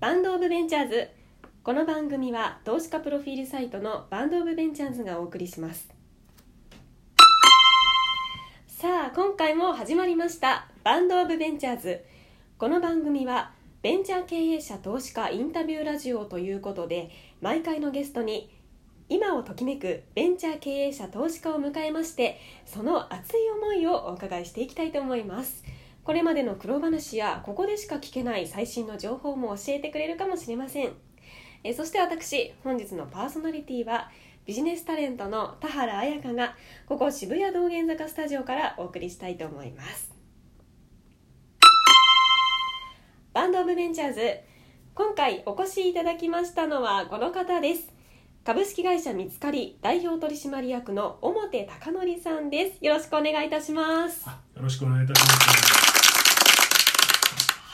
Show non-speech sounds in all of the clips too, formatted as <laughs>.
バンドオブベンチャーズ。この番組は投資家プロフィールサイトのバンドオブベンチャーズがお送りします。さあ今回も始まりました。バンドオブベンチャーズ。この番組はベンチャー経営者投資家インタビューラジオということで毎回のゲストに今をときめくベンチャー経営者投資家を迎えましてその熱い思いをお伺いしていきたいと思います。これまでの苦労話やここでしか聞けない最新の情報も教えてくれるかもしれません。えそして私本日のパーソナリティはビジネスタレントの田原彩香がここ渋谷道玄坂スタジオからお送りしたいと思います。バンドオブベンチャーズ今回お越しいただきましたのはこの方です。株式会社見つかり代表取締役の表貴則さんです。よろしくお願いいたします。よろしくお願いいたします。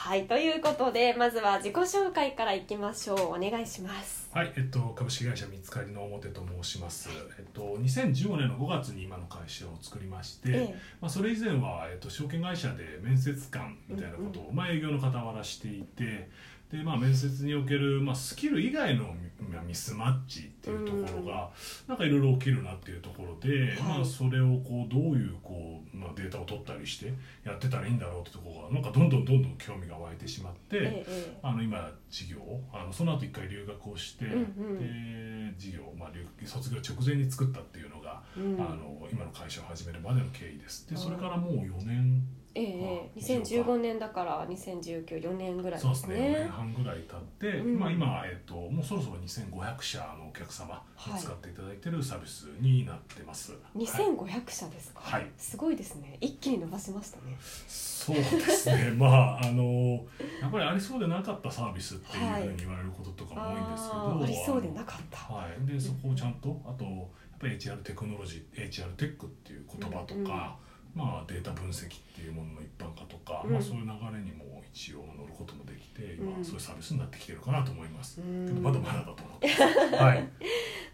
はいということでまずは自己紹介からいきましょう。お願いします。はい、えっと、株式会社見つかりの表と申します。えっと、2015年の5月に今の会社を作りまして、ええ。まあ、それ以前は、えっと、証券会社で面接官みたいなことを、まあ、営業の傍らしていて、で、まあ、面接における、まあ、スキル以外のまあミスマッチっていうところが、なんかいろいろ起きるなっていうところで、まあ、それをこうどういうこう、まあ、データを取ったりしてやってたらいいんだろうってところがなんかどんどんどんどん興味が湧いてしまって。ええあの今事業をあのその後一回留学をして、うんうん。で事業を、まあ、留卒業直前に作ったっていうのが、うん。あの今の会社を始めるまでの経緯です。でそれからもう4年ええあ2015年だから2019年ぐらいでそうですすね4年ね半ぐらい経って、うん。まあ、今、えっともうそろそろ2500社のお客様はい。に使っていただいてるサービスになってます、はい2500社ですか、はい。すごいですね。一気に伸ばしましたね。そうですね。<laughs> まああのやっぱりありそうでなかったサービスっていうふうに言われることとかも多いんですけど、あーありそうでなかった。はい、でそこをちゃんとあとやっぱり HR テクノロジー HR テックっていう言葉とか、まあ、データ分析っていうものの一般化とか、うん。まあ、そういう流れにも一応乗ることもできて今、うん。そういうサービスになってきてるかなと思います、うん。けどまだまだだと思ってます、<laughs> はい、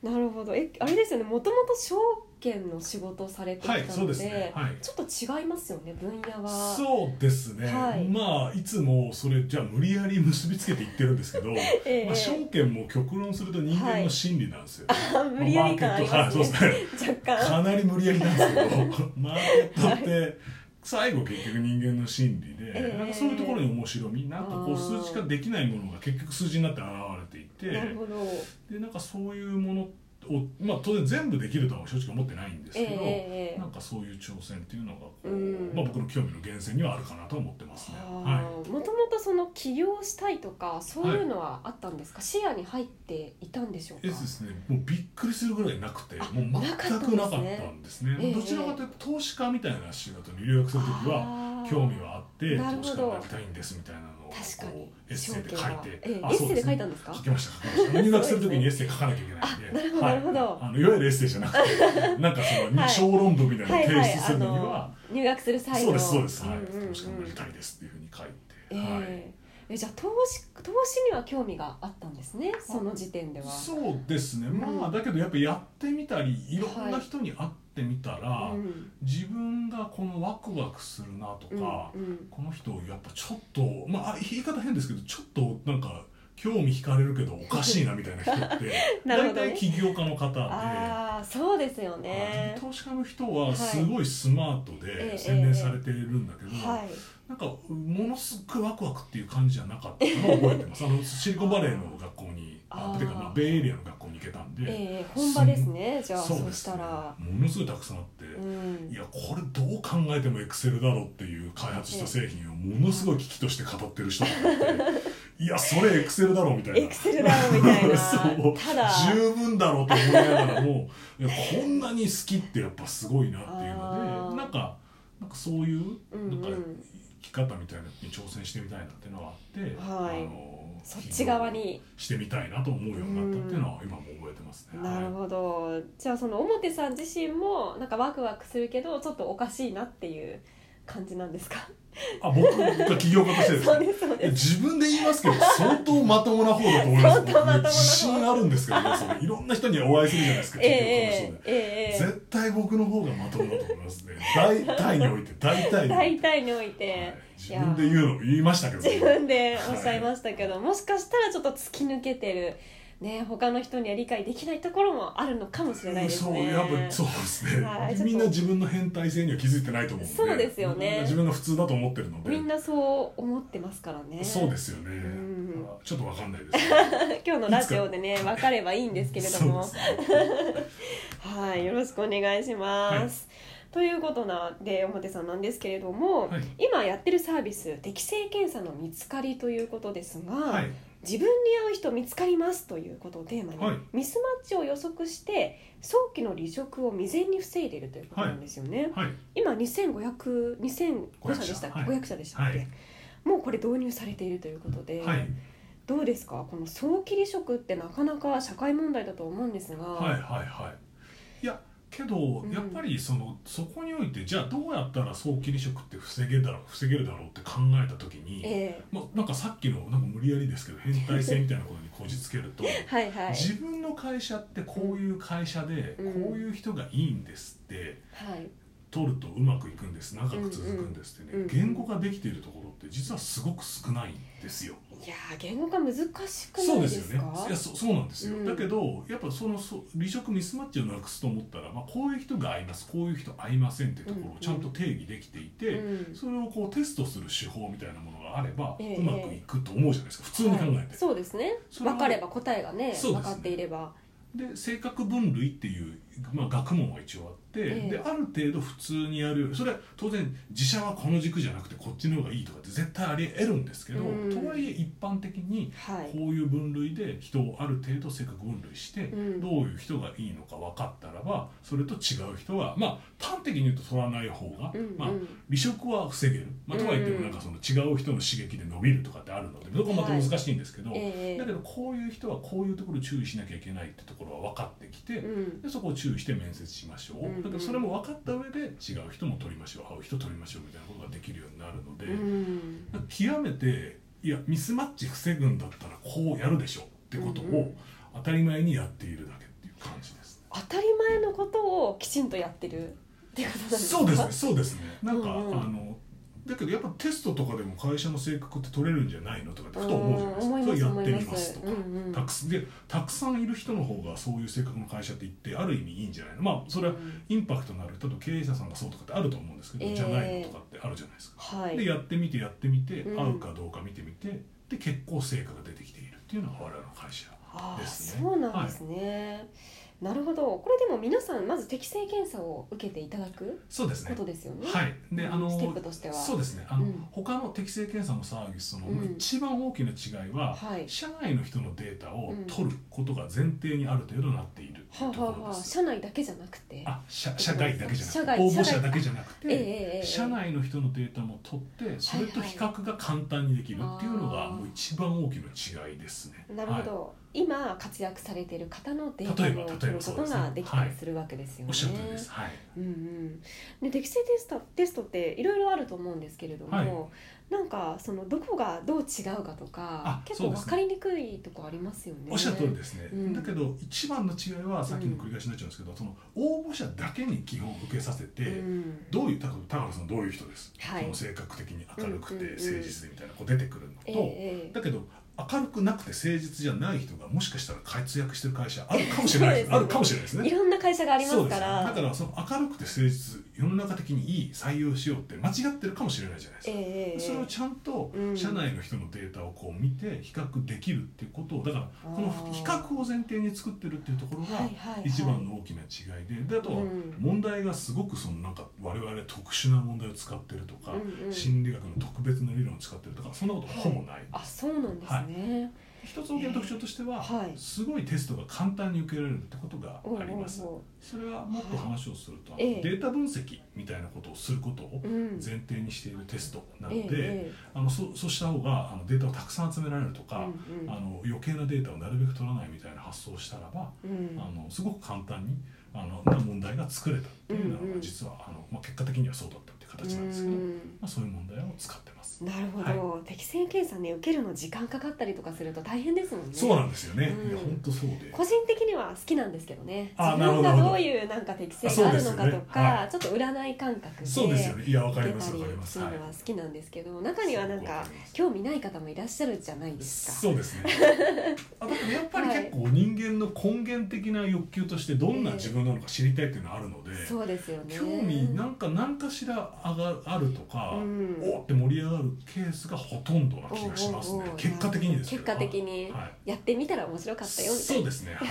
なるほど。えあれですよね。もともと証券の仕事をされていたので,、はいそうですね。はい。ちょっと違いますよね分野は。そうですね、はい。まあいつもそれじゃあ無理やり結びつけて言ってるんですけど、<laughs> ええ。まあ、証券も極論すると人間の心 <laughs> 理なんですよ、あ無理やり感ありまあマーケットはいねそうですね。若干。かなり無理やりなんですけどマーケットって最後結局人間の心理で、ええなんかそうい。うところに面白みなんかこう数値化できないものが結局数字になって現れていてなでなんかそういうものを、まあ、当然全部できるとは正直思ってないんですけど、ええええ。なんかそういう挑戦っていうのがこう、うん。まあ、僕の興味の源泉にはあるかなと思ってますね。はもともとその起業したいとかそういうのはあったんですか、視野に入っていたんでしょうい、か？えですね、もうびっくりするぐらいなくてあもう全くなかったんですね。ええどちらかというと投資家みたいな仕事に留学する時は興味はあって投資家になりたいんですみたいな確かに。エッセイで書いて、ええあエッセイで書いたんですか？書きました入学する時にエッセイ書かなきゃいけないんで。あなるほどはい。あのいわゆるエッセイじゃなくて <laughs> なんかそのはい。小論文みたいなのを提出するのには、の入学する際の。そうですそうです、はい、んうんうん。投資家になりたいですっていうふうに書いて、えはい。ええじゃあ投資投資には興味があったんですねその時点では。そうですね、うん。まあだけどやっぱやってみたりいろんな人に会ってみたら、うん。自分がこのワクワクするなとか、うんうん。この人やっぱちょっとまあ言い方変ですけどちょっとなんか興味惹かれるけどおかしいなみたいな人って <laughs> なるほどね。大体起業家の方で。ああそうですよね。投資家の人はすごいスマートええで洗練されているんだけど、はい。なんかものすごいワクワクっていう感じじゃなかったのを覚えてます。<laughs> あのシリコンバレーの学校にあー。あてかまあベイエリアの学校に行けたんで、ええ本場ですね。じゃあそうですしたら。ものすごいたくさんあって、うん。いやこれどう考えてもエクセルだろうっていう開発した製品をものすごい危機として語ってる人がいていやそれエクセルだろうみたいな。エクセルだろみたいな。<laughs> そう。ただ。十分だろうと思いながらもこんなに好きってやっぱすごいなっていうのでなんかなんかそういううんなんかうん生き方みたいなのに挑戦してみたいなっていうのがあって、はい。あのそっち側に。してみたいなと思うようになったっていうのは今も覚えてますね。なるどほど。じゃあその表さん自身もなんかワクワクするけどちょっとおかしいなっていう感じなんですか？あ僕が起業家としてですそうですそうです。自分で言いますけど相当まともな方だと思います。相当まとも自信あるんですけどねそれいろんな人にお会いするじゃないですかえ起業家の人えで、えええ絶対僕の方がまともだと思いますね。大体において大体えにおいて。大体において、はい。自分で言うの言いましたけど自分でおっしゃいましたけど、もしかしたらちょっと突き抜けてるね他の人には理解できないところもあるのかもしれないですね。そうやっぱそうですね、はいみんな自分の変態性には気づいてないと思うんで。そうですよね。自分が普通だと思ってるので。みんなそう思ってますからね。そうですよね、ん。あちょっとわかんないです。<laughs> 今日のラジオでね分かればいいんですけれども。はい。<laughs> よろしくお願いします、ということなんで表さんなんですけれども、はい。今やってるサービス適正検査の見つかりということですが、はい自分に合う人見つかりますということをテーマに、はい。ミスマッチを予測して早期の離職を未然に防いでいるということなんですよね、はい。今2500 2500社でしたっけ、はい500社でしたっけ、はい。もうこれ導入されているということで、はい。どうですか？この早期離職ってなかなか社会問題だと思うんですが、はいはいはいけどん。やっぱりその、そこにおいてじゃあどうやったら早期離職って防げだろう防げるだろうって考えた時に、えまあ、なんかさっきのなんか無理やりですけど変態性みたいなことにこじつけるとえ <laughs> はいはい。自分の会社ってこういう会社でこうん。ういう人がいいんですってはい取るとうまくいくんです。長く続くんですってね、うんうん言語化できているところって実はすごく少ないんですよ。いやー言語化難しくなそういでよねですすかいやそそうなんですよ、うん。だけどやっぱそのそ離職ミスマッチをなくすと思ったら、まあ、こういう人が合います。こういう人合いませんっていうところをちゃんと定義できていて、うん。それをこうテストする手法みたいなものがあれば、ええうまくいくと思うじゃないですか。普通に考えて、はい。そうですね。分かれば答えがね。分かっていれば。で性格分類っていう、まあ、学問は一応あって、ええ。である程度普通にやるそれは当然自社はこの軸じゃなくてこっちの方がいいとかって絶対あり得るんですけど、うん。とはいえ一般的にはい。こういう分類で人をある程度性格分類して、うん。どういう人がいいのか分かったらばそれと違う人はまあ端的に言うと取らない方が、うんうん。まあ、離職は防げる、まあ、とはいってもうんなん。かその違う人の刺激で伸びるとかってあるのでそこはまた難しいんですけど、ええ。だけどこういう人はこういうところ注意しなきゃいけないってところは分かってきて、うん。でそこを注意して面接しましょう、うんうん。だからそれも分かった上で違う人も取りましょう合う人取りましょうみたいなことができるようになるので、うん。極めていやミスマッチ防ぐんだったらこうやるでしょってことを当たり前にやっているだけっていう感じです、当たり前のことをきちんとやってるっていうことなんですか？そうですねそうですね。なんか、うんうん。あのだけどやっぱテストとかでも会社の性格って取れるんじゃないの？とかってふと思うじゃないですか、うんそれやってみますとか、うんうん。たくさんでたくさんいる人の方がそういう性格の会社って言ってある意味いいんじゃないの？まあそれはうん。インパクトのある人と経営者さんがそうとかってあると思うんですけど、えーじゃないのとかってあるじゃないですか、はい。でやってみてやってみて、うん。合うかどうか見てみてで結構成果が出てきているっていうのが我々の会社ですね。そうなんですね、なるほど。これでも皆さんまず適正検査を受けていただくそうですね。ことですよね。はい。であのステップとしては。そうですね。あの、うん。他の適正検査のサービスのうん。一番大きな違いは、はい。社内の人のデータをうん。取ることが前提にある程度なっているところです、社内だけじゃなくて。あ社社外だけじゃなくて。社外応募者だけじゃなくて、ええええええ。社内の人のデータも取ってそれと比較が簡単にできるっていうのがもう一番大きな違いですね。なるほど、今活躍されている方のデータ例えばを取ることができたりするわけですよね。おっしゃる通りです。はい。うんうん、で適正テストテストっていろいろあると思うんですけれども、はい。なんかそのどこがどう違うかとかあ結構分かりにくいとこありますよね。おっしゃる通りですね、うん。だけど一番の違いはさっきの繰り返しになっちゃうんですけど、その応募者だけに基本受けさせて、うん。どういう高原さんどういう人です、はい。その性格的に明るくてうんうんうん。誠実でみたいなこう出てくるのと、ええええ。だけど明るくなくて誠実じゃない人がもしかしたら活躍してる会社あるかもしれない。ねあるかもしれないですね。いろんな会社がありますから。だからその明るくて誠実世の中的にいい採用しようって間違ってるかもしれないじゃないですか、ええ。ええそれをちゃんとうん。社内の人のデータをこう見て比較できるっていうことをだからこの比較を前提に作ってるっていうところがはいはいはい。一番の大きな違いでであとはうん。問題がすごくそのなんか我々特殊な問題を使ってるとかうんうん。心理学の特別な理論を使ってるとかそんなことほぼない。あそうなんですね。一つ大きな特徴としてははい。すごいテストが簡単に受けられるってことがあります。それはもっと話をすると、ええ。データ分析みたいなことをすることをうん。前提にしているテストなので、あのそそうした方があのデータをたくさん集められるとえか、あの余計なデータをなるべく取らないみたいな発想をしたらば、うん。あのすごく簡単にあのな問題が作れたっていうのは、実はあの、まあ、結果的にはそうだったっていう形なんですけど、まうん。あ、そういう問題を使ってます。なるほど、適正検査ね受けるの時間かかったりとかすると大変ですもんね。そうなんですよね。うん。いや本当そうで。個人的には好きなんですけどね。あ自分がどどういうなんか適性があるのかとあそうですよね。か、はちょっと占い感覚でそうですよね。いやわかりますわかります。す。はいるのは好きなんですけど、中にはなんか興味ない方もいらっしゃるじゃないですか。そうですね。<laughs> あだからやっぱり結構人間の根源的な欲求としてどんな自分なのか知りたいっていうのはあるので、そうですよね。興味なんか何かしら上があるとか、うん。おって盛り上がるケースがほとんどな気がしますね。結果的にです結果的にはい。やってみたら面白かったよみたいな。そうですね、はい、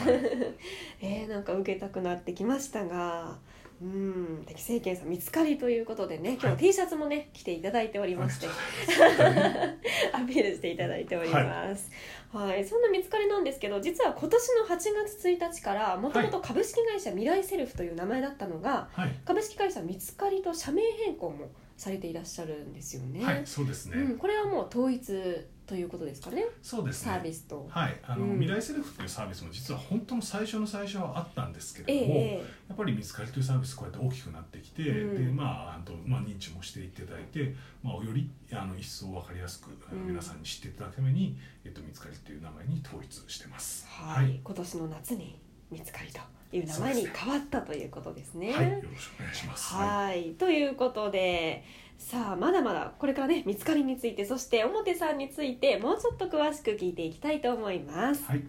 <laughs> えー、なんか受けたくなってきましたがうん適正検査見つかりということでね今はい。日 T シャツもね着ていただいておりまして、<laughs> アピールしていただいております。はい、そんな見つかりなんですけど、実は今年の8月1日からもともと株式会社未来セルフという名前だったのが、はい、株式会社見つかりと社名変更もされていらっしゃるんですよね。はい、そうですね、うん、これはもう統一ということですかね。そうですね。サービスと。はい、あの、うん。未来セルフっていうサービスも実は本当の最初の最初はあったんですけえれども、えやっぱり見つかりというサービスこうやって大きくなってきて、うん。でまああとまあ認知もしていただいて、まあよりあの一層分かりやすく、うん。皆さんに知っていただくためにえっと見つかりという名前に統一してます。はい、今年の夏に見つかりという名前に変わったということですね。はい、よろしくお願いします。はい、ということでさあまだまだこれからね見つかりについてそして表さんについてもうちょっと詳しく聞いていきたいと思います。はい